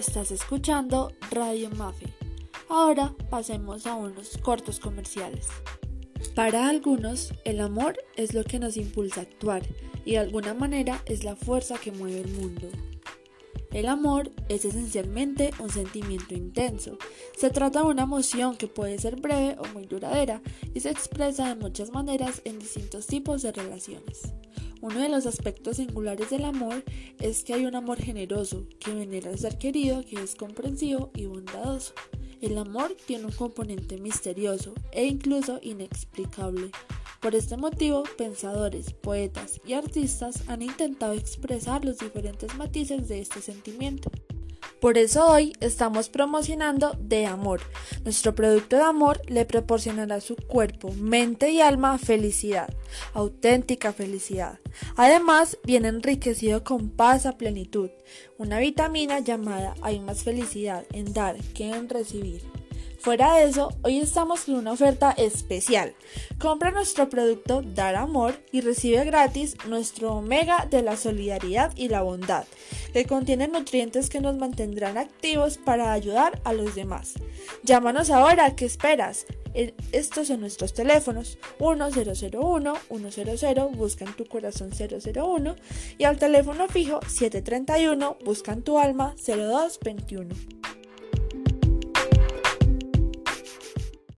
Estás escuchando Radio Mafe. Ahora pasemos a unos cortos comerciales. Para algunos, el amor es lo que nos impulsa a actuar y de alguna manera es la fuerza que mueve el mundo. El amor es esencialmente un sentimiento intenso. Se trata de una emoción que puede ser breve o muy duradera y se expresa de muchas maneras en distintos tipos de relaciones. Uno de los aspectos singulares del amor es que hay un amor generoso, que venera al ser querido, que es comprensivo y bondadoso. El amor tiene un componente misterioso e incluso inexplicable. Por este motivo, pensadores, poetas y artistas han intentado expresar los diferentes matices de este sentimiento. Por eso hoy estamos promocionando De Amor. Nuestro producto de amor le proporcionará a su cuerpo, mente y alma felicidad, auténtica felicidad. Además, viene enriquecido con paz a plenitud, una vitamina llamada Hay más felicidad en dar que en recibir. Fuera de eso, hoy estamos con una oferta especial. Compra nuestro producto Dar Amor y recibe gratis nuestro Omega de la Solidaridad y la Bondad, que contiene nutrientes que nos mantendrán activos para ayudar a los demás. Llámanos ahora, ¿qué esperas? Estos son nuestros teléfonos 1001 100 busca en tu corazón 001 y al teléfono fijo 731 busca en tu alma 0221.